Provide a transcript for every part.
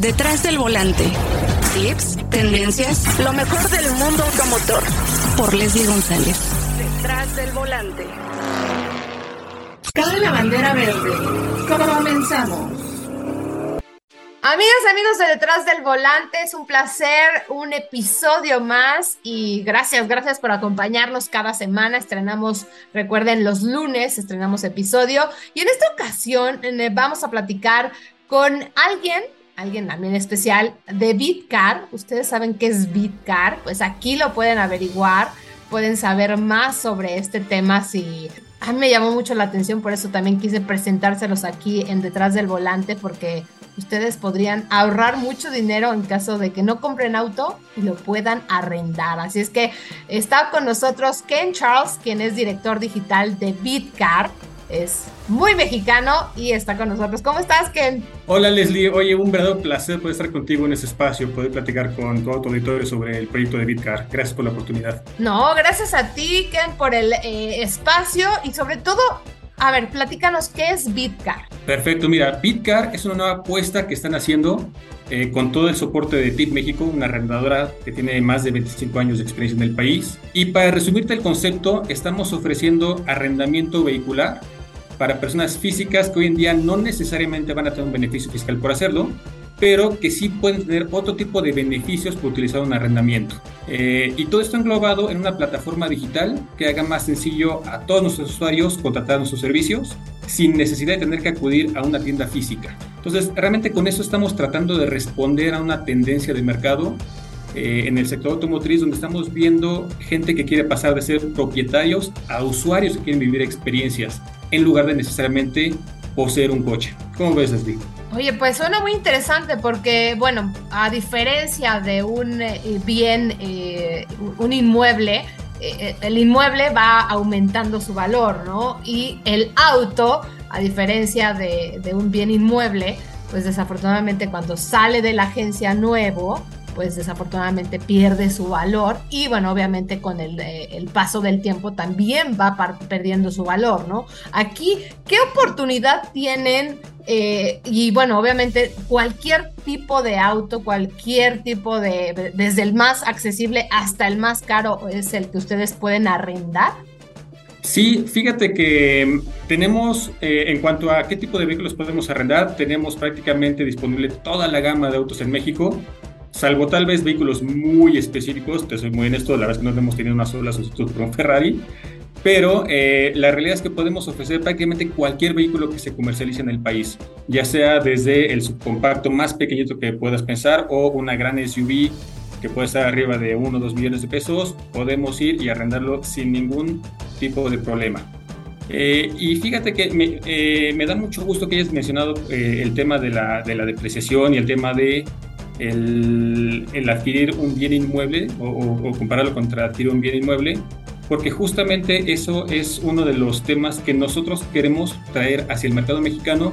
Detrás del volante. Tips, tendencias, lo mejor del mundo automotor. Por Leslie González. Detrás del volante. Cabe la bandera verde. Comenzamos. Amigas, amigos de Detrás del Volante, es un placer, un episodio más y gracias, gracias por acompañarnos cada semana. Estrenamos, recuerden, los lunes estrenamos episodio y en esta ocasión eh, vamos a platicar con alguien alguien también especial de Bitcar. Ustedes saben qué es Bitcar, pues aquí lo pueden averiguar, pueden saber más sobre este tema si a mí me llamó mucho la atención, por eso también quise presentárselos aquí en detrás del volante porque ustedes podrían ahorrar mucho dinero en caso de que no compren auto y lo puedan arrendar. Así es que está con nosotros Ken Charles, quien es director digital de Bitcar es muy mexicano y está con nosotros. ¿Cómo estás, Ken? Hola, Leslie. Oye, un verdadero placer poder estar contigo en este espacio, poder platicar con todo tu auditorio sobre el proyecto de Bitcar. Gracias por la oportunidad. No, gracias a ti, Ken, por el eh, espacio y sobre todo, a ver, platícanos qué es Bitcar. Perfecto, mira, Bitcar es una nueva apuesta que están haciendo eh, con todo el soporte de TIP México, una arrendadora que tiene más de 25 años de experiencia en el país. Y para resumirte el concepto, estamos ofreciendo arrendamiento vehicular para personas físicas que hoy en día no necesariamente van a tener un beneficio fiscal por hacerlo, pero que sí pueden tener otro tipo de beneficios por utilizar un arrendamiento. Eh, y todo esto englobado en una plataforma digital que haga más sencillo a todos nuestros usuarios contratar nuestros servicios sin necesidad de tener que acudir a una tienda física. Entonces, realmente con eso estamos tratando de responder a una tendencia de mercado eh, en el sector automotriz donde estamos viendo gente que quiere pasar de ser propietarios a usuarios que quieren vivir experiencias en lugar de necesariamente poseer un coche. ¿Cómo ves, Leslie? Oye, pues suena muy interesante porque, bueno, a diferencia de un eh, bien, eh, un inmueble, eh, el inmueble va aumentando su valor, ¿no? Y el auto, a diferencia de, de un bien inmueble, pues desafortunadamente cuando sale de la agencia nuevo, pues desafortunadamente pierde su valor y bueno, obviamente con el, el paso del tiempo también va perdiendo su valor, ¿no? Aquí, ¿qué oportunidad tienen? Eh, y bueno, obviamente cualquier tipo de auto, cualquier tipo de, desde el más accesible hasta el más caro es el que ustedes pueden arrendar. Sí, fíjate que tenemos, eh, en cuanto a qué tipo de vehículos podemos arrendar, tenemos prácticamente disponible toda la gama de autos en México salvo tal vez vehículos muy específicos, te soy muy honesto, la verdad es que no hemos tenido una sola solicitud por un Ferrari, pero eh, la realidad es que podemos ofrecer prácticamente cualquier vehículo que se comercialice en el país, ya sea desde el subcompacto más pequeñito que puedas pensar o una gran SUV que puede estar arriba de 1 o 2 millones de pesos, podemos ir y arrendarlo sin ningún tipo de problema. Eh, y fíjate que me, eh, me, da mucho gusto que hayas mencionado el tema de la, de la depreciación y el tema de el, adquirir un bien inmueble o, compararlo contra adquirir un bien inmueble, porque justamente eso es uno de los temas que nosotros queremos traer hacia el mercado mexicano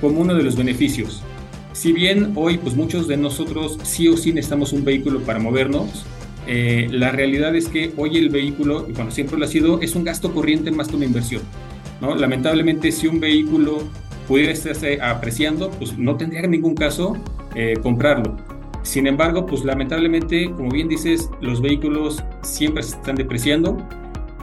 como uno de los beneficios. Si bien hoy pues muchos de nosotros sí o sí necesitamos un vehículo para movernos, eh, la realidad es que hoy el vehículo, y cuando siempre lo ha sido, es un gasto corriente más que una inversión. ¿no? Lamentablemente si un vehículo pudiera estarse apreciando, pues no tendría ningún caso eh, comprarlo. Sin embargo, pues lamentablemente, como bien dices, los vehículos siempre se están depreciando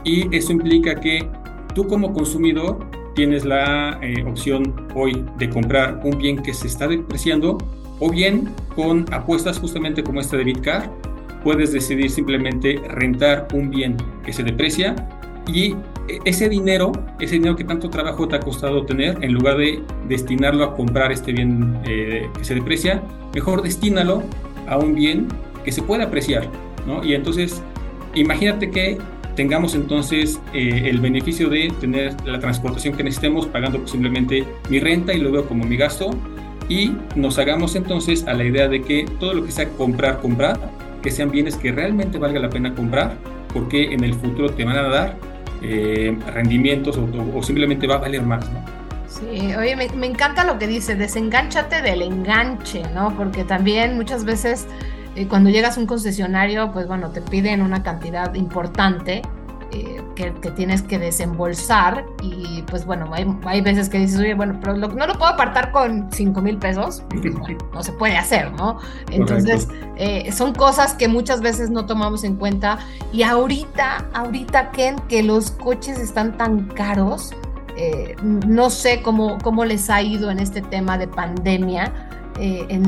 y eso implica que tú como consumidor tienes la eh, opción hoy de comprar un bien que se está depreciando o bien con apuestas justamente como esta de Bitcar, puedes decidir simplemente rentar un bien que se deprecia y ese dinero, ese dinero que tanto trabajo te ha costado tener, en lugar de destinarlo a comprar este bien eh, que se deprecia, mejor destínalo a un bien que se pueda apreciar, ¿no? Y entonces, imagínate que tengamos entonces eh, el beneficio de tener la transportación que necesitemos pagando simplemente mi renta y lo veo como mi gasto y nos hagamos entonces a la idea de que todo lo que sea comprar, comprar, que sean bienes que realmente valga la pena comprar porque en el futuro te van a dar eh, rendimientos o, simplemente va a valer más, ¿no? Sí, oye, me, encanta lo que dice, desengánchate del enganche, ¿no? Porque también muchas veces eh, cuando llegas a un concesionario, pues bueno, te piden una cantidad importante eh, que, tienes que desembolsar y pues bueno, hay, hay veces que dices, oye, bueno, pero no lo puedo apartar con 5 mil pesos, pues, no se puede hacer, ¿no? Entonces, eh, son cosas que muchas veces no tomamos en cuenta. Y ahorita, ahorita, Ken, que los coches están tan caros, eh, no sé cómo, cómo les ha ido en este tema de pandemia, en,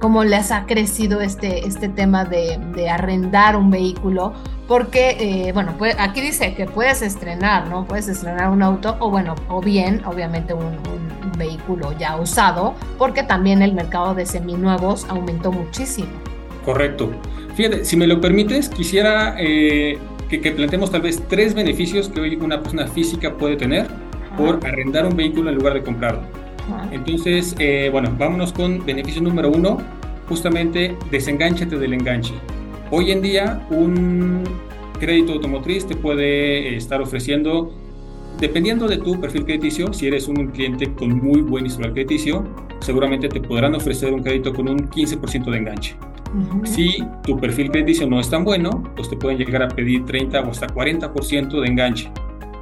cómo les ha crecido este, este tema de, de arrendar un vehículo porque, eh, bueno, pues aquí dice que puedes estrenar, ¿no? Puedes estrenar un auto o, bueno, o bien, obviamente, un, vehículo ya usado, porque también el mercado de seminuevos aumentó muchísimo. Correcto. Fíjate, si me lo permites, quisiera eh, que, que, planteemos tal vez tres beneficios que hoy una persona física puede tener por arrendar un vehículo en lugar de comprarlo. Entonces, eh, bueno, vámonos con beneficio número uno, justamente desenganchate del enganche. Hoy en día un crédito automotriz te puede estar ofreciendo, dependiendo de tu perfil crediticio, si eres un cliente con muy buen historial crediticio, seguramente te podrán ofrecer un crédito con un 15% de enganche. Si tu perfil crediticio no es tan bueno, pues te pueden llegar a pedir 30 o hasta 40% de enganche.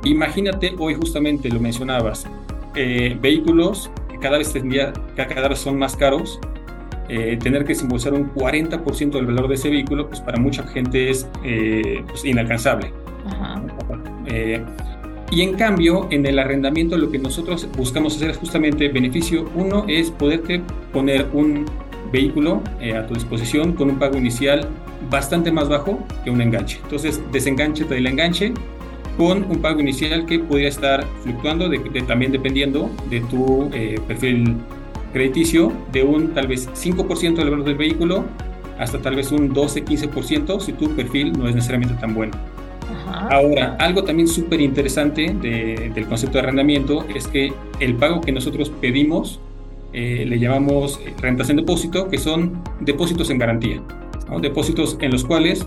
Imagínate, hoy justamente lo mencionabas, eh, vehículos que cada vez, que cada vez son más caros, eh, tener que desembolsar un 40% del valor de ese vehículo, pues para mucha gente es eh, pues inalcanzable. Eh, y en cambio, en el arrendamiento lo que nosotros buscamos hacer es justamente beneficio. Uno es poderte poner un vehículo a tu disposición con un pago inicial bastante más bajo que un enganche. Entonces, desenganchete del enganche con un pago inicial que podría estar fluctuando de, también dependiendo de tu perfil crediticio de un tal vez 5% del valor del vehículo hasta tal vez un 12-15% si tu perfil no es necesariamente tan bueno. Ahora, algo también súper interesante del concepto de arrendamiento es que el pago que nosotros pedimos eh, le llamamos rentas en depósito, que son depósitos en garantía. Depósitos en los cuales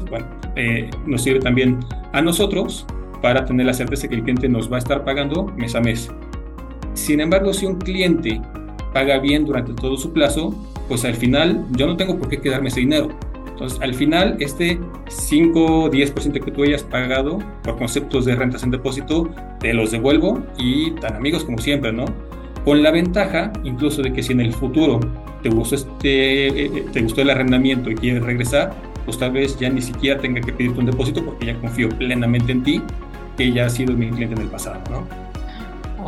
eh, nos sirve también a nosotros para tener la certeza que el cliente nos va a estar pagando mes a mes. Sin embargo, si un cliente paga bien durante todo su plazo, pues al final yo no tengo por qué quedarme ese dinero. Entonces, al final, este 5 10% que tú hayas pagado por conceptos de rentas en depósito, te los devuelvo y tan amigos como siempre, ¿no? Con la ventaja, incluso de que si en el futuro te gustó, este, eh, eh, te gustó el arrendamiento y quieres regresar, pues tal vez ya ni siquiera tenga que pedirte un depósito porque ya confío plenamente en ti, que ya has sido mi cliente en el pasado, ¿no?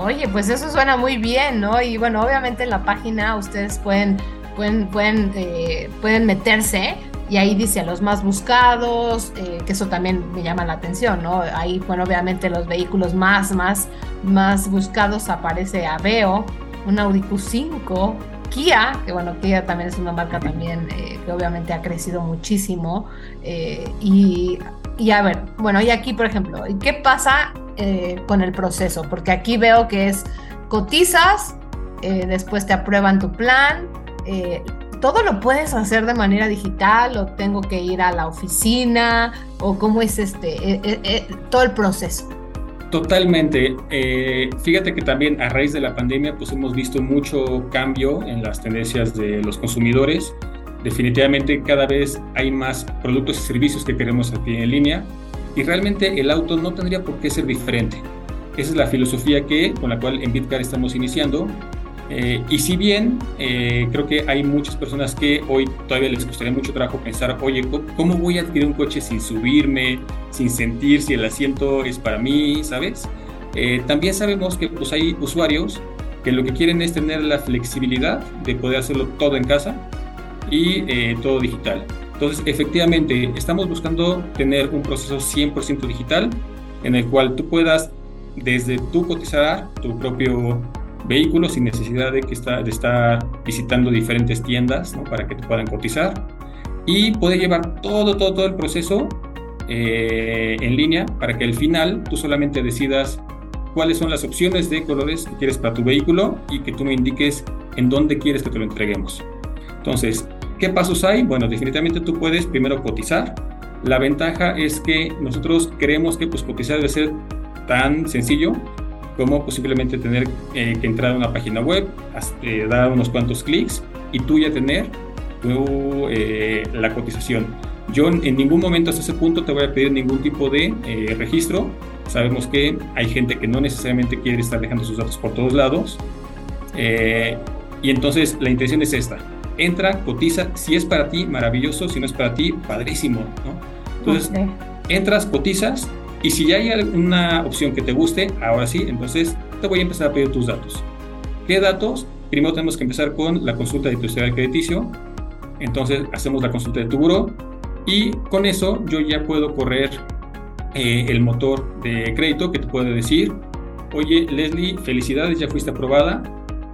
Oye, pues eso suena muy bien, ¿no? Y bueno, obviamente en la página ustedes pueden, pueden, pueden, eh, pueden meterse y ahí dice los más buscados, eh, que eso también me llama la atención, ¿no? Ahí, bueno, obviamente los vehículos más, más, más buscados aparece Aveo, un Audi Q5, Kia, que bueno, Kia también es una marca también eh, que obviamente ha crecido muchísimo. y, y, a ver, bueno, y aquí, por ejemplo, ¿qué pasa eh, con el proceso, porque aquí veo que es cotizas, eh, después te aprueban tu plan, eh, todo lo puedes hacer de manera digital o tengo que ir a la oficina o cómo es este todo el proceso. Totalmente. fíjate que también a raíz de la pandemia pues hemos visto mucho cambio en las tendencias de los consumidores. Definitivamente cada vez hay más productos y servicios que queremos aquí en línea y realmente el auto no tendría por qué ser diferente. Esa es la filosofía que, con la cual en Bitcar estamos iniciando. Eh, y si bien eh, creo que hay muchas personas que hoy todavía les costaría mucho trabajo pensar, oye, ¿cómo voy a adquirir un coche sin subirme, sin sentir si el asiento es para mí, ¿sabes? Eh, también sabemos que pues, hay usuarios que lo que quieren es tener la flexibilidad de poder hacerlo todo en casa y todo digital. Entonces, efectivamente, estamos buscando tener un proceso 100% digital en el cual tú puedas, desde tu cotizar tu propio vehículo sin necesidad de, que está, de estar visitando diferentes tiendas para que te puedan cotizar y poder llevar todo, todo, todo el proceso eh, en línea para que al final tú solamente decidas cuáles son las opciones de colores que quieres para tu vehículo y que tú me indiques en dónde quieres que te lo entreguemos. Entonces, ¿Qué pasos hay? Bueno, definitivamente tú puedes primero cotizar. La ventaja es que nosotros creemos que pues, cotizar debe ser tan sencillo como posiblemente tener eh, que entrar a una página web, eh, dar unos cuantos clics y tú ya tener tu, eh, la cotización. Yo en ningún momento hasta ese punto te voy a pedir ningún tipo de eh, registro. Sabemos que hay gente que no necesariamente quiere estar dejando sus datos por todos lados. Eh, y entonces la intención es esta. Entra, cotiza. Si es para ti, maravilloso. Si no es para ti, padrísimo. Entonces, entras, cotizas. Y si ya hay alguna opción que te guste, ahora sí, entonces te voy a empezar a pedir tus datos. ¿Qué datos? Primero tenemos que empezar con la consulta de tu historial crediticio. Entonces hacemos la consulta de tu buro y con eso yo ya puedo correr eh, el motor de crédito que te puede decir, oye Leslie, felicidades, ya fuiste aprobada.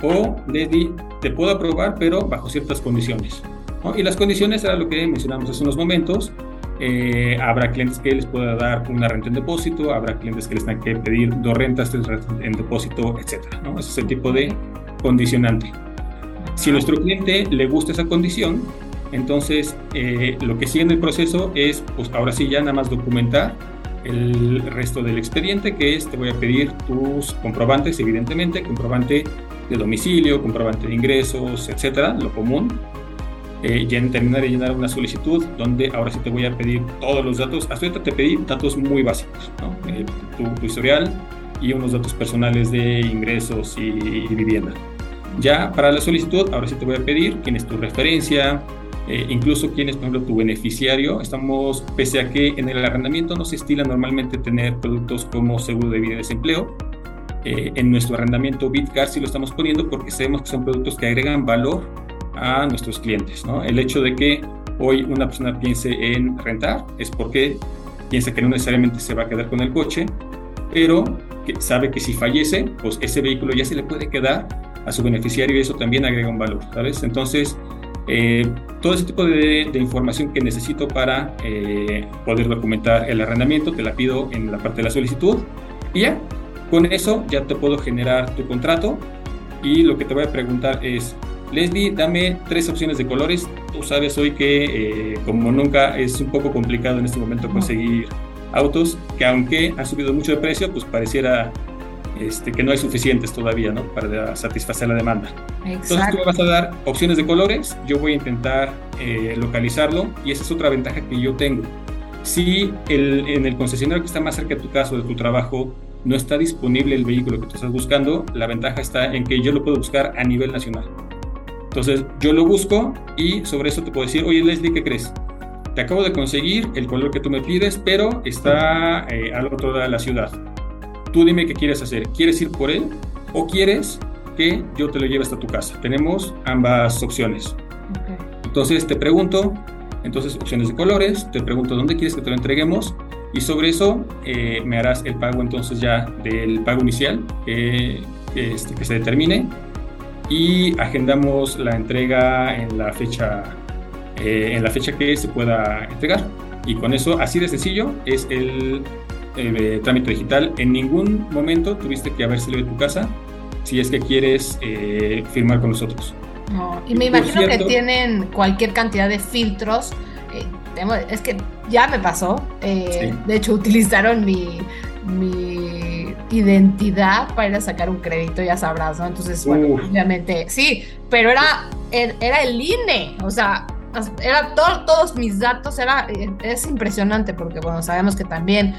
O Leslie, te puedo aprobar, pero bajo ciertas condiciones. Y las condiciones era lo que mencionamos hace unos momentos. Eh, habrá clientes que les pueda dar una renta en depósito, habrá clientes que les tengan que pedir dos rentas, tres rentas en depósito, etc. ¿no? Ese es el tipo de condicionante. Si a nuestro cliente le gusta esa condición, entonces eh, lo que sigue en el proceso es, pues ahora sí ya nada más documentar el resto del expediente, que es, te voy a pedir tus comprobantes, evidentemente, comprobante de domicilio, comprobante de ingresos, etcétera, lo común. Eh, ya terminar de llenar una solicitud donde ahora sí te voy a pedir todos los datos. Hasta ahorita te pedí datos muy básicos, ¿no? Eh, tu, historial y unos datos personales de ingresos y, y vivienda. Ya para la solicitud, ahora sí te voy a pedir quién es tu referencia, eh, incluso quién es, por ejemplo, tu beneficiario. Estamos, pese a que en el arrendamiento no se estila normalmente tener productos como seguro de vida y desempleo, eh, en nuestro arrendamiento Bitcar sí lo estamos poniendo porque sabemos que son productos que agregan valor a nuestros clientes. ¿no? El hecho de que hoy una persona piense en rentar es porque piensa que no necesariamente se va a quedar con el coche, pero que sabe que si fallece, pues ese vehículo ya se le puede quedar a su beneficiario y eso también agrega un valor, ¿sabes? Entonces, eh, todo ese tipo de, información que necesito para eh, poder documentar el arrendamiento, te la pido en la parte de la solicitud y ya, con eso ya te puedo generar tu contrato y lo que te voy a preguntar es, Leslie, dame tres opciones de colores. Tú sabes hoy que eh, como nunca es un poco complicado en este momento conseguir autos, que aunque ha subido mucho de precio, pues pareciera este, que no hay suficientes todavía ¿no? para satisfacer la demanda. Entonces tú me vas a dar opciones de colores, yo voy a intentar eh, localizarlo y esa es otra ventaja que yo tengo. Si el, en el concesionario que está más cerca de tu casa o de tu trabajo no está disponible el vehículo que tú estás buscando, la ventaja está en que yo lo puedo buscar a nivel nacional. Entonces yo lo busco y sobre eso te puedo decir, oye Leslie, ¿qué crees? Te acabo de conseguir el color que tú me pides, pero está eh, al otro lado de la ciudad Tú dime qué quieres hacer. ¿Quieres ir por él o quieres que yo te lo lleve hasta tu casa? Tenemos ambas opciones. Entonces te pregunto, entonces opciones de colores, te pregunto dónde quieres que te lo entreguemos y sobre eso eh, me harás el pago entonces ya del pago inicial este, que se determine y agendamos la entrega en la fecha eh, en la fecha que se pueda entregar y con eso así de sencillo es el eh, trámite digital, en ningún momento tuviste que haber salido de tu casa si es que quieres eh, firmar con nosotros. y me imagino que tienen cualquier cantidad de filtros. Eh, es que ya me pasó. De hecho, utilizaron mi, mi identidad para ir a sacar un crédito, ya sabrás, ¿no? Entonces, bueno, obviamente, sí, pero era, era el INE, o sea, era todos mis datos, era, es impresionante porque, bueno, sabemos que también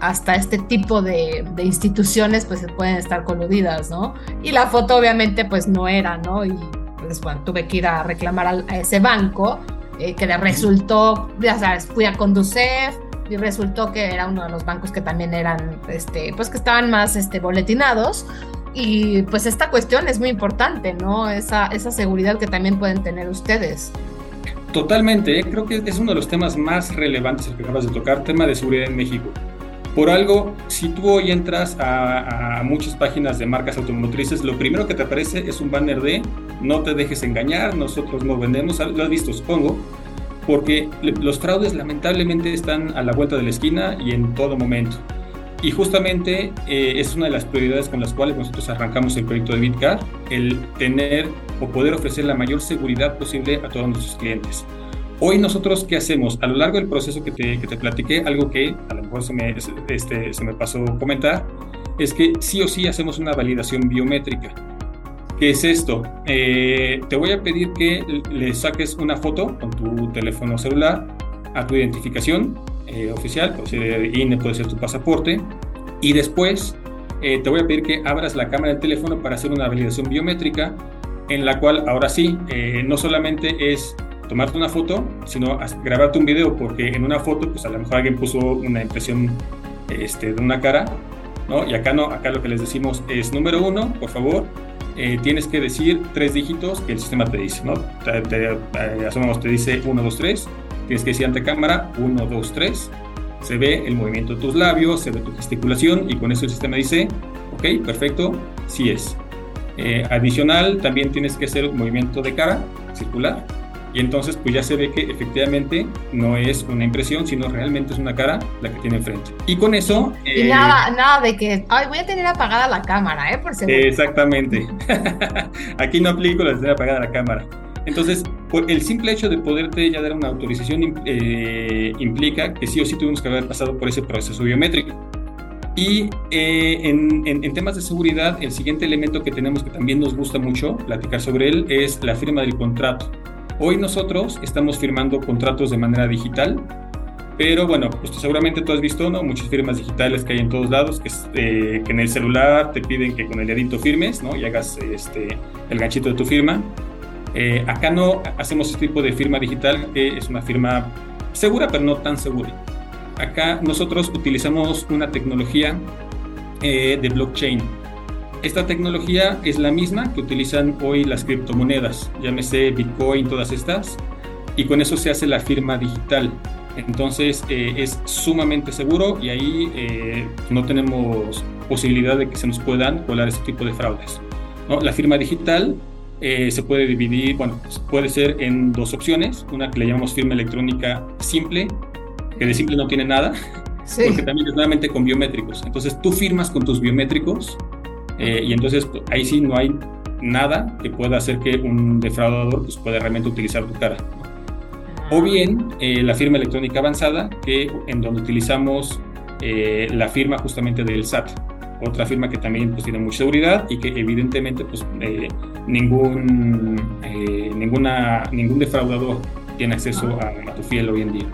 hasta este tipo de, instituciones pues pueden estar coludidas, ¿no? Y la foto obviamente pues no era, ¿no? Y pues bueno, tuve que ir a reclamar a, ese banco eh, que resultó, ya sabes, fui a conducir y resultó que era uno de los bancos que también eran, este, pues que estaban más este, boletinados. Y pues esta cuestión es muy importante, ¿no? Esa, esa seguridad que también pueden tener ustedes. Totalmente, ¿eh? creo que es uno de los temas más relevantes que acabas de tocar, tema de seguridad en México. Por algo, si tú hoy entras a, muchas páginas de marcas automotrices, lo primero que te aparece es un banner de no te dejes engañar, nosotros no vendemos, lo has visto, supongo, porque los fraudes lamentablemente están a la vuelta de la esquina y en todo momento. Y justamente eh, es una de las prioridades con las cuales nosotros arrancamos el proyecto de Bitcar, el tener o poder ofrecer la mayor seguridad posible a todos nuestros clientes. Hoy nosotros, ¿qué hacemos? A lo largo del proceso que te, que te platiqué, algo que a lo mejor se me, este, se me pasó comentar, es que sí o sí hacemos una validación biométrica. ¿Qué es esto? Eh, te voy a pedir que le saques una foto con tu teléfono celular a tu identificación eh, oficial, puede ser INE, puede ser tu pasaporte, y después eh, te voy a pedir que abras la cámara del teléfono para hacer una validación biométrica, en la cual ahora sí, eh, no solamente es tomarte una foto, sino grabarte un video, porque en una foto, pues a lo mejor alguien puso una impresión este, de una cara, ¿no? Y acá no, acá lo que les decimos es, número uno, por favor, eh, tienes que decir tres dígitos que el sistema te dice, ¿no? Te, te, te dice 1, 2, 3, tienes que decir ante cámara 1, 2, 3, se ve el movimiento de tus labios, se ve tu gesticulación y con eso el sistema dice, ok, perfecto, sí es. Eh, adicional, también tienes que hacer un movimiento de cara circular y entonces pues ya se ve que efectivamente no es una impresión, sino realmente es una cara la que tiene enfrente. Y con eso... y nada, eh, nada de que, ay, voy a tener apagada la cámara, ¿eh? Por Exactamente. Aquí no aplico la de tener apagada la cámara. Entonces, por el simple hecho de poderte ya dar una autorización eh, implica que sí o sí tuvimos que haber pasado por ese proceso biométrico. Y eh, en, en, temas de seguridad, el siguiente elemento que tenemos que también nos gusta mucho platicar sobre él es la firma del contrato. Hoy nosotros estamos firmando contratos de manera digital, pero bueno, pues seguramente tú has visto, ¿no? Muchas firmas digitales que hay en todos lados, que, que en el celular te piden que con el dedito firmes, ¿no? Y hagas este, el ganchito de tu firma. Eh, acá no hacemos este tipo de firma digital, que es una firma segura, pero no tan segura. Acá nosotros utilizamos una tecnología eh, de blockchain. Esta tecnología es la misma que utilizan hoy las criptomonedas, llámese Bitcoin, todas estas, y con eso se hace la firma digital. Entonces eh, es sumamente seguro y ahí no tenemos posibilidad de que se nos puedan colar ese tipo de fraudes. ¿no? La firma digital eh, se puede dividir, bueno, puede ser en dos opciones, una que le llamamos firma electrónica simple, que de simple no tiene nada, porque también es nuevamente con biométricos. Entonces tú firmas con tus biométricos eh, y entonces pues, ahí sí no hay nada que pueda hacer que un defraudador pues, pueda realmente utilizar tu cara. O bien eh, la firma electrónica avanzada, que en donde utilizamos la firma justamente del SAT otra firma que también pues, tiene mucha seguridad y que evidentemente pues, eh, ningún, eh, ninguna, ningún defraudador tiene acceso ah. a, tu fiel hoy en día.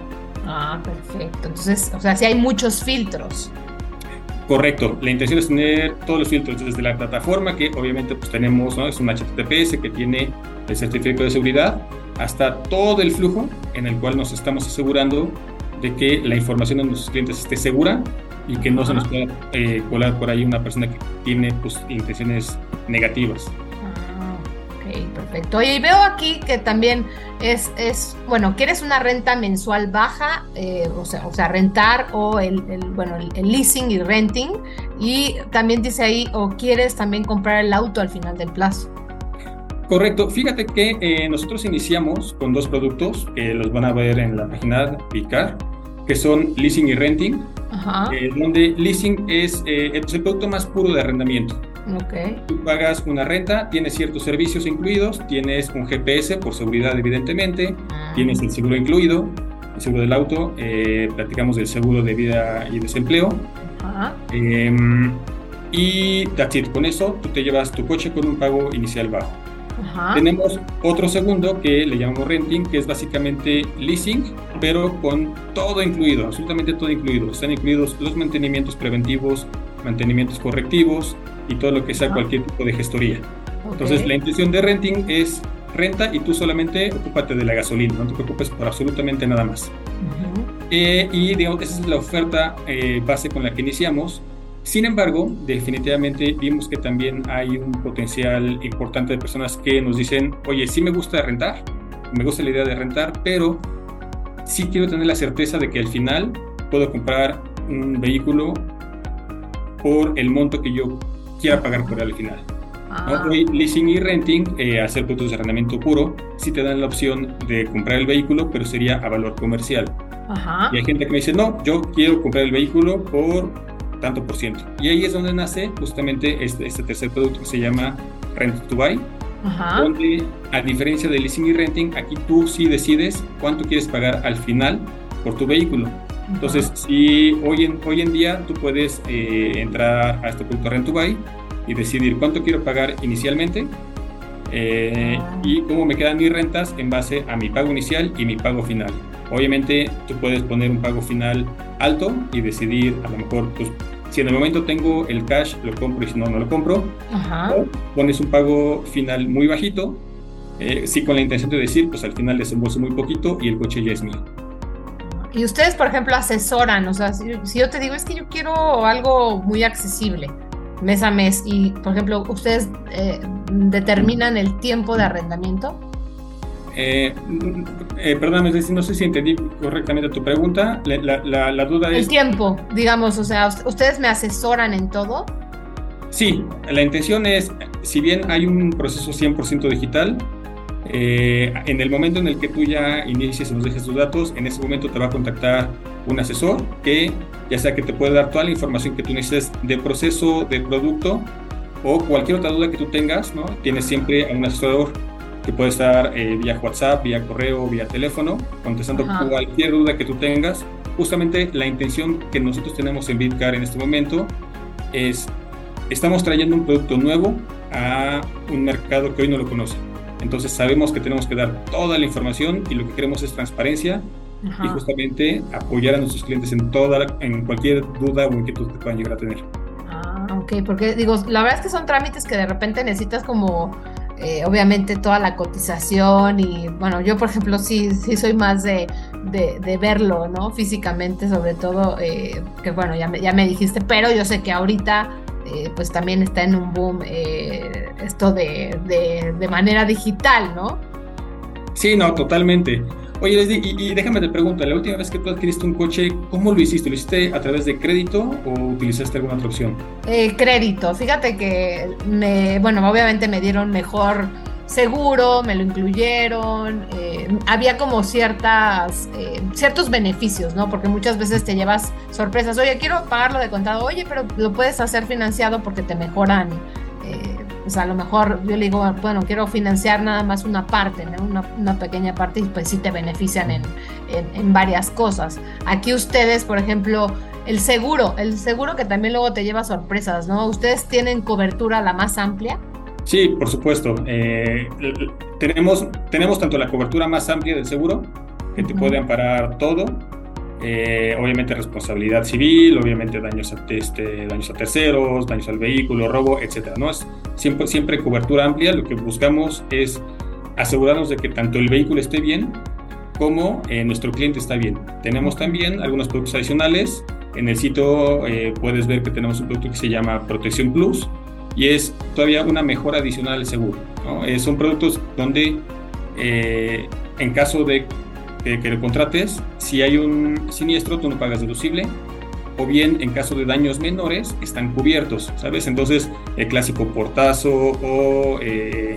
Ah, perfecto. Entonces, o sea, sí hay muchos filtros. Correcto, la intención es tener todos los filtros desde la plataforma que obviamente pues tenemos, ¿no? es un HTTPS que tiene el certificado de seguridad, hasta todo el flujo en el cual nos estamos asegurando de que la información de nuestros clientes esté segura y que no se nos pueda eh, colar por ahí una persona que tiene pues, intenciones negativas. Perfecto. Oye, y veo aquí que también es, es bueno, ¿quieres una renta mensual baja? Eh, o, sea, o sea, rentar o el, el bueno, el, leasing y renting. Y también dice ahí, o quieres también comprar el auto al final del plazo. Correcto. Fíjate que eh, nosotros iniciamos con dos productos que los van a ver en la página Picar, que son leasing y renting eh, donde leasing es, eh, el producto más puro de arrendamiento. Okay. Tú pagas una renta, tienes ciertos servicios incluidos, tienes un GPS por seguridad evidentemente, ah. tienes el seguro incluido, el seguro del auto, eh, platicamos del seguro de vida y desempleo. Em, y that's it. Con eso tú te llevas tu coche con un pago inicial bajo. Tenemos otro segundo que le llamamos renting, que es básicamente leasing, pero con todo incluido, absolutamente todo incluido. Están incluidos los mantenimientos preventivos, mantenimientos correctivos y todo lo que sea cualquier tipo de gestoría. Entonces, la intención de renting es renta y tú solamente ocúpate de la gasolina, no te preocupes por absolutamente nada más. Eh, y digamos, esa es la oferta eh, base con la que iniciamos. Sin embargo, definitivamente vimos que también hay un potencial importante de personas que nos dicen, oye, sí me gusta rentar, me gusta la idea de rentar, pero sí quiero tener la certeza de que al final puedo comprar un vehículo por el monto que yo quiera pagar por él al final. Ah. Hoy, leasing y renting, eh, hacer productos de arrendamiento puro, sí te dan la opción de comprar el vehículo, pero sería a valor comercial. Y hay gente que me dice, no, yo quiero comprar el vehículo por tanto por ciento. Y ahí es donde nace justamente este, este tercer producto que se llama Rent to Buy, donde a diferencia de leasing y renting, aquí tú sí decides cuánto quieres pagar al final por tu vehículo. Entonces, si hoy en, hoy en día tú puedes eh, entrar a este producto Rent to Buy y decidir cuánto quiero pagar inicialmente eh, y cómo me quedan mis rentas en base a mi pago inicial y mi pago final. Obviamente tú puedes poner un pago final alto y decidir a lo mejor pues, si en el momento tengo el cash lo compro y si no no lo compro. O pones un pago final muy bajito, eh, sí con la intención de decir pues al final desembolso muy poquito y el coche ya es mío. Y ustedes, por ejemplo, asesoran, o sea, si, yo te digo es que yo quiero algo muy accesible, mes a mes, y por ejemplo, ustedes eh, determinan el tiempo de arrendamiento. Eh, eh, perdón, no sé si entendí correctamente tu pregunta. La, la, duda es... El tiempo, digamos, o sea, ¿ustedes me asesoran en todo? Sí, la intención es, si bien hay un proceso 100% digital, eh, en el momento en el que tú ya inicies y nos dejes tus datos, en ese momento te va a contactar un asesor que ya sea que te puede dar toda la información que tú necesites de proceso, de producto o cualquier otra duda que tú tengas, ¿no? Tienes siempre a un asesor que puede estar eh, vía WhatsApp, vía correo, vía teléfono, contestando cualquier duda que tú tengas. Justamente la intención que nosotros tenemos en Bitcar en este momento es, estamos trayendo un producto nuevo a un mercado que hoy no lo conoce. Entonces sabemos que tenemos que dar toda la información y lo que queremos es transparencia y justamente apoyar a nuestros clientes en toda, en cualquier duda o inquietud que puedan llegar a tener. Ah, ok, porque digo, la verdad es que son trámites que de repente necesitas como eh, obviamente toda la cotización y bueno, yo por ejemplo sí, sí soy más de, de, verlo, ¿no? Físicamente sobre todo, eh, que bueno, ya me, ya me dijiste, pero yo sé que ahorita eh, pues también está en un boom esto de, de, de manera digital, ¿no? Sí, no, totalmente. Oye, Leslie, y, déjame te pregunto, la última vez que tú adquiriste un coche, ¿cómo lo hiciste? ¿Lo hiciste a través de crédito o utilizaste alguna otra opción? Eh, crédito. Fíjate que, me, bueno, obviamente me dieron mejor seguro, me lo incluyeron, eh, había como ciertas, eh, ciertos beneficios, ¿no? Porque muchas veces te llevas sorpresas, oye, quiero pagarlo de contado, oye, pero lo puedes hacer financiado porque te mejoran o sea, a lo mejor yo le digo, bueno, quiero financiar nada más una parte, una, pequeña parte y pues sí te benefician en, en, varias cosas. Aquí ustedes, por ejemplo, el seguro, el seguro que también luego te lleva sorpresas, ¿no? ¿Ustedes tienen cobertura la más amplia? Sí, por supuesto. Eh, tenemos, tenemos tanto la cobertura más amplia del seguro, que te puede amparar todo, eh, obviamente responsabilidad civil, obviamente daños a, este, daños a terceros, daños al vehículo, robo, etcétera. ¿no? Es siempre, siempre cobertura amplia. Lo que buscamos es asegurarnos de que tanto el vehículo esté bien como eh, nuestro cliente está bien. Tenemos también algunos productos adicionales. En el sitio eh, puedes ver que tenemos un producto que se llama Protección Plus y es todavía una mejora adicional al seguro. son productos donde en caso de que, lo contrates, si hay un siniestro, tú no pagas deducible, o bien en caso de daños menores están cubiertos, ¿sabes? Entonces, el clásico portazo o eh,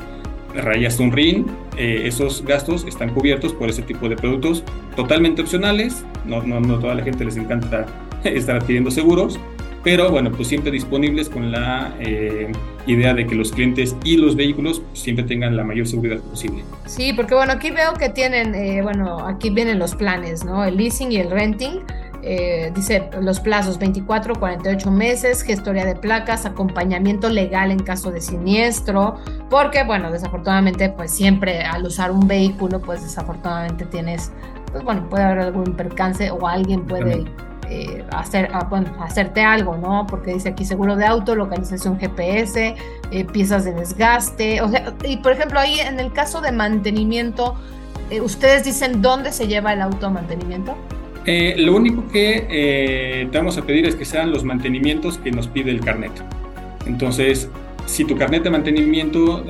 rayas un ring, eh, esos gastos están cubiertos por ese tipo de productos totalmente opcionales, no, no, no toda la gente les encanta estar adquiriendo seguros, pero bueno, pues siempre disponibles con la eh, idea de que los clientes y los vehículos siempre tengan la mayor seguridad posible. Sí, porque bueno, aquí veo que tienen, eh, bueno, aquí vienen los planes, ¿no? El leasing y el renting. Eh, dice los plazos 24, 48 meses, gestoría de placas, acompañamiento legal en caso de siniestro, porque bueno, desafortunadamente pues siempre al usar un vehículo pues desafortunadamente tienes, pues bueno, puede haber algún percance o alguien puede... Eh, hacer, ah, bueno, hacerte algo, ¿no? Porque dice aquí seguro de auto, localización GPS, eh, piezas de desgaste. O sea, y por ejemplo, ahí en el caso de mantenimiento, eh, ¿ustedes dicen dónde se lleva el auto a mantenimiento? lo único que te vamos a pedir es que sean los mantenimientos que nos pide el carnet. Entonces, si tu carnet de mantenimiento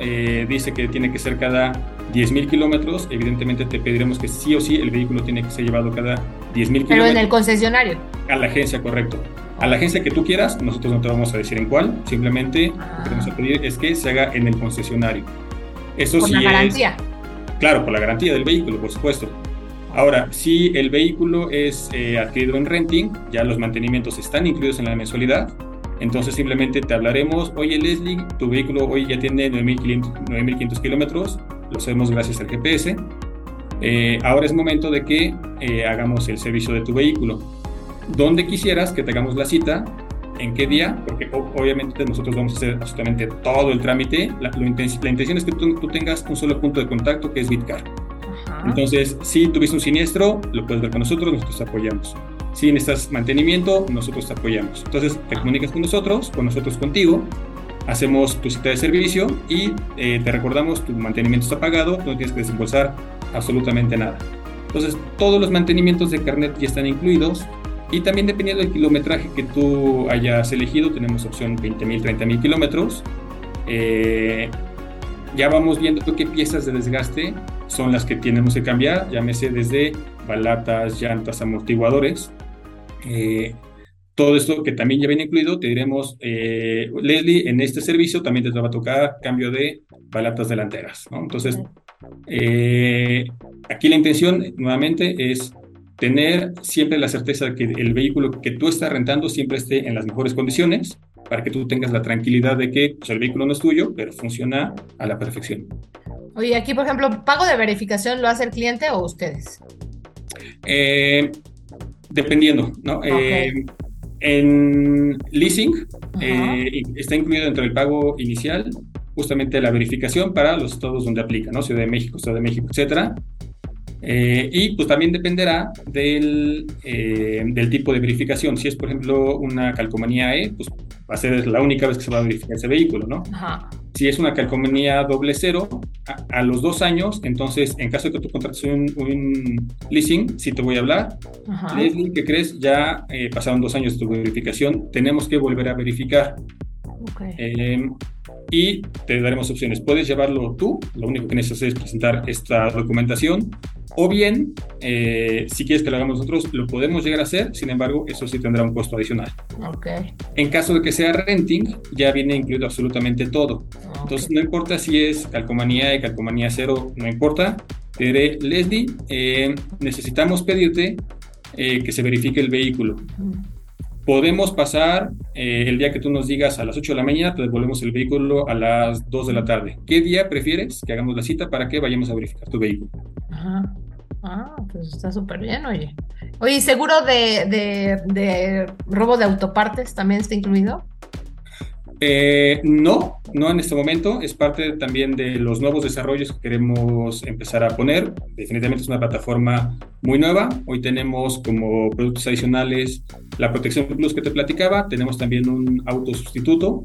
dice que tiene que ser cada 10.000 kilómetros, evidentemente te pediremos que sí o sí el vehículo tiene que ser llevado cada 10.000 kilómetros. Pero en el concesionario. A la agencia, correcto. A la agencia que tú quieras, nosotros no te vamos a decir en cuál, simplemente lo que vamos a pedir es que se haga en el concesionario. Eso por la garantía. claro, por la garantía del vehículo, por supuesto. Ahora, si el vehículo es eh, adquirido en renting, ya los mantenimientos están incluidos en la mensualidad, entonces simplemente te hablaremos, oye Leslie, tu vehículo hoy ya tiene 9.500 kilómetros, lo sabemos gracias al GPS. Eh, ahora es momento de que eh, hagamos el servicio de tu vehículo. Donde quisieras que te hagamos la cita, en qué día, porque obviamente nosotros vamos a hacer absolutamente todo el trámite. La, intención es que tú, tengas un solo punto de contacto que es Bitcar. Entonces, si tuviste un siniestro, lo puedes ver con nosotros, nosotros te apoyamos. Si necesitas mantenimiento, nosotros te apoyamos. Entonces, te comunicas con nosotros, con nosotros contigo, hacemos tu cita de servicio y eh, te recordamos tu mantenimiento está pagado, no tienes que desembolsar absolutamente nada. Entonces, todos los mantenimientos de carnet ya están incluidos y también dependiendo del kilometraje que tú hayas elegido, tenemos opción 20.000, 30.000 kilómetros. Eh, ya vamos viendo qué piezas de desgaste son las que tenemos que cambiar, llámese desde balatas, llantas, amortiguadores. Eh, todo esto que también ya viene incluido, te diremos, eh, Leslie, en este servicio también te va a tocar cambio de balatas delanteras. ¿no? Entonces, eh, aquí la intención nuevamente es tener siempre la certeza de que el vehículo que tú estás rentando siempre esté en las mejores condiciones para que tú tengas la tranquilidad de que pues, el vehículo no es tuyo, pero funciona a la perfección. Oye, aquí, por ejemplo, ¿pago de verificación lo hace el cliente o ustedes? Eh, dependiendo, ¿no? Eh, en leasing está incluido dentro del pago inicial justamente la verificación para los estados donde aplica, ¿no? Ciudad de México, Estado de México, etcétera. Eh, y pues también dependerá del, eh, del, tipo de verificación. Si es, por ejemplo, una calcomanía E, pues va a ser la única vez que se va a verificar ese vehículo, ¿no? Si es una calcomanía doble cero, a, los dos años, entonces, en caso de que tú contrates un, leasing, si te voy a hablar, Leslie, ¿qué crees? Ya eh, pasaron dos años de tu verificación, tenemos que volver a verificar. Okay y te daremos opciones. Puedes llevarlo tú, lo único que necesitas es presentar esta documentación, o bien, eh, si quieres que lo hagamos nosotros, lo podemos llegar a hacer, sin embargo, eso sí tendrá un costo adicional. Okay. En caso de que sea renting, ya viene incluido absolutamente todo. Entonces, no importa si es calcomanía y calcomanía cero, no importa. Te diré, Leslie, eh, necesitamos pedirte eh, que se verifique el vehículo. Podemos pasar eh, el día que tú nos digas a las 8 de la mañana, te devolvemos el vehículo a las 2 de la tarde. ¿Qué día prefieres que hagamos la cita para que vayamos a verificar tu vehículo? Ajá. Ah, pues está súper bien, oye. Oye, ¿seguro de, de, de robo de autopartes también está incluido? Eh, no, no en este momento. Es parte también de los nuevos desarrollos que queremos empezar a poner. Definitivamente es una plataforma muy nueva. Hoy tenemos como productos adicionales la protección plus que te platicaba. Tenemos también un auto sustituto.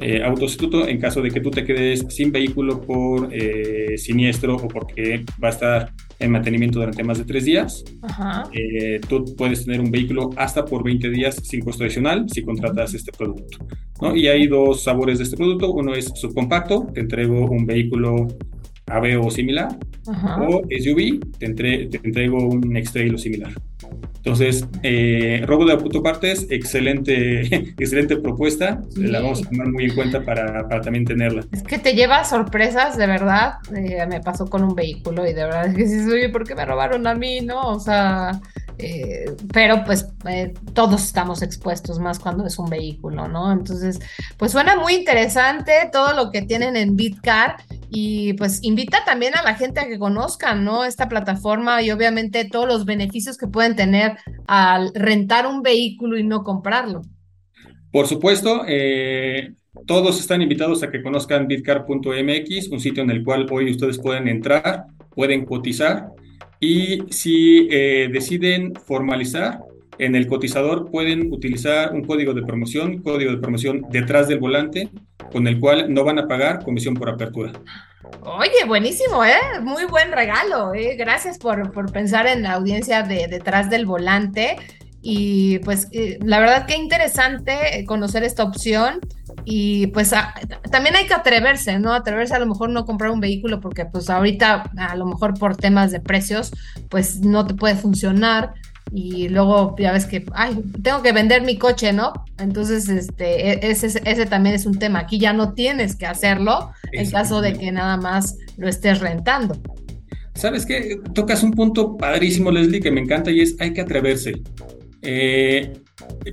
Eh, sustituto en caso de que tú te quedes sin vehículo por eh, siniestro o porque va a estar en mantenimiento durante más de tres días. Eh, tú puedes tener un vehículo hasta por 20 días sin costo adicional si contratas este producto. ¿No? Y hay dos sabores de este producto. Uno es subcompacto, te entrego un vehículo AB o similar, o SUV, te, te entrego un X-Trail o similar. Entonces, eh, robo de autopartes, excelente, excelente propuesta. La vamos a tomar muy en cuenta para, para, también tenerla. Es que te lleva sorpresas, de verdad. Eh, me pasó con un vehículo y de verdad es que sí, oye, ¿por qué me robaron a mí? ¿No? O sea, eh, pero pues eh, todos estamos expuestos más cuando es un vehículo, ¿no? Entonces, pues suena muy interesante todo lo que tienen en Bitcar y pues invita también a la gente a que conozcan, ¿no? Esta plataforma y obviamente todos los beneficios que pueden tener al rentar un vehículo y no comprarlo. Por supuesto, eh, todos están invitados a que conozcan bitcar.mx, un sitio en el cual hoy ustedes pueden entrar, pueden cotizar y si eh, deciden formalizar, en el cotizador pueden utilizar un código de promoción, código de promoción detrás del volante, con el cual no van a pagar comisión por apertura. Oye, buenísimo, ¿eh? Muy buen regalo, ¿eh? Gracias por, por pensar en la audiencia de detrás del volante. Y pues eh, la verdad que interesante conocer esta opción y pues también hay que atreverse, ¿no? Atreverse a lo mejor no comprar un vehículo porque pues ahorita a lo mejor por temas de precios pues no te puede funcionar y luego ya ves que, ay, tengo que vender mi coche, ¿no? Entonces, este, e, ese, ese también es un tema. Aquí ya no tienes que hacerlo en caso de que nada más lo estés rentando. ¿Sabes qué? Tocas un punto padrísimo, Leslie, que me encanta y es hay que atreverse. Eh,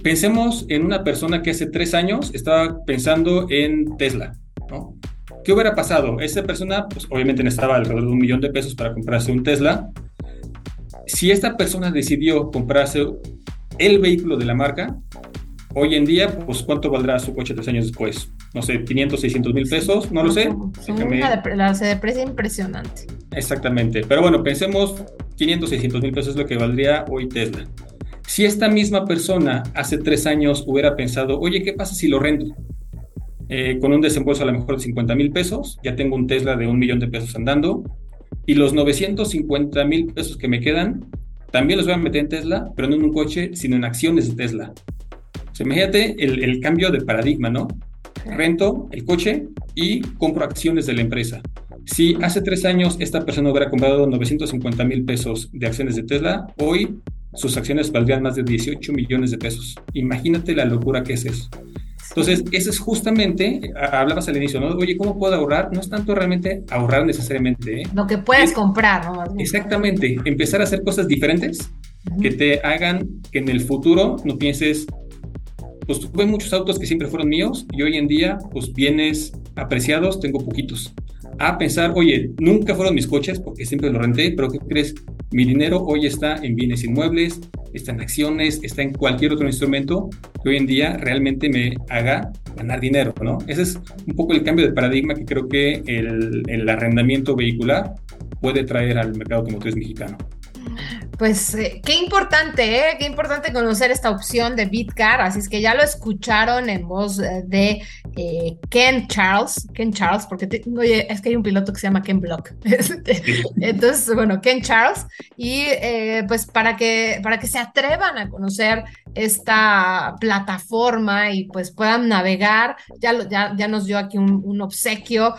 pensemos en una persona que hace tres años estaba pensando en Tesla, ¿no? ¿Qué hubiera pasado? Esa persona, pues obviamente necesitaba alrededor de un millón de pesos para comprarse un Tesla. Si esta persona decidió comprarse el vehículo de la marca, Hoy en día, pues, ¿cuánto valdrá su coche tres años después? No sé, 500, 600 mil pesos, no lo sé. se deprecia impresionante. Exactamente. Pero bueno, pensemos 500, 600 mil pesos es lo que valdría hoy Tesla. Si esta misma persona hace tres años hubiera pensado, oye, ¿qué pasa si lo rento? Eh, con un desembolso a lo mejor de 50 mil pesos, ya tengo un Tesla de un millón de pesos andando, y los 950 mil pesos que me quedan, también los voy a meter en Tesla, pero no en un coche, sino en acciones de Tesla. O sea, imagínate el, el cambio de paradigma, ¿no? Rento el coche y compro acciones de la empresa. Si hace tres años esta persona hubiera comprado 950 mil pesos de acciones de Tesla, hoy sus acciones valdrían más de 18 millones de pesos. Imagínate la locura que es eso. Entonces, eso es justamente, hablabas al inicio, ¿no? Oye, ¿cómo puedo ahorrar? No es tanto realmente ahorrar necesariamente. ¿eh? Lo que puedes comprar, ¿no? Exactamente, empezar a hacer cosas diferentes que te hagan que en el futuro no pienses, pues tuve muchos autos que siempre fueron míos y hoy en día, pues bienes apreciados, tengo poquitos a pensar, oye, nunca fueron mis coches porque siempre los renté, pero ¿qué crees? Mi dinero hoy está en bienes inmuebles, está en acciones, está en cualquier otro instrumento que hoy en día realmente me haga ganar dinero, ¿no? Ese es un poco el cambio de paradigma que creo que el, el arrendamiento vehicular puede traer al mercado automotriz mexicano. Pues eh, qué importante, ¿eh? Qué importante conocer esta opción de Bitcar. Así es que ya lo escucharon en voz eh, de eh, Ken Charles. Ken Charles, porque oye, es que hay un piloto que se llama Ken Block. Este, entonces, bueno, Ken Charles. Y pues para que, para que se atrevan a conocer esta plataforma y pues puedan navegar, ya, ya, ya nos dio aquí un, obsequio,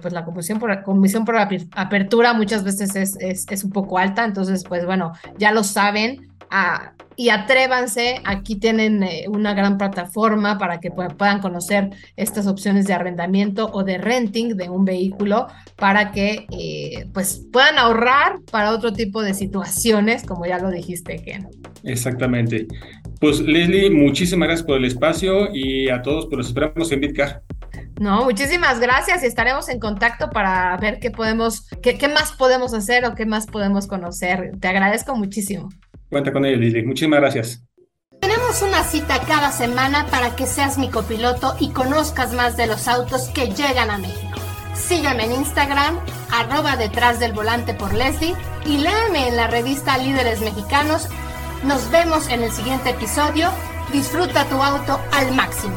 pues la comisión por, comisión por apertura muchas veces es, es, es un poco alta, entonces pues bueno ya lo saben. Ah, y atrévanse, aquí tienen eh, una gran plataforma para que puedan conocer estas opciones de arrendamiento o de renting de un vehículo para que eh, pues puedan ahorrar para otro tipo de situaciones, como ya lo dijiste, Ken. Exactamente. Pues Leslie, muchísimas gracias por el espacio y a todos, pues los esperamos en Bitcar. No, muchísimas gracias y estaremos en contacto para ver qué podemos, qué, qué más podemos hacer o qué más podemos conocer. Te agradezco muchísimo. Cuenta con ello, Lili. Muchísimas gracias. Tenemos una cita cada semana para que seas mi copiloto y conozcas más de los autos que llegan a México. Sígueme en Instagram, arroba detrás del volante por Leslie y léeme en la revista Líderes Mexicanos. Nos vemos en el siguiente episodio. Disfruta tu auto al máximo.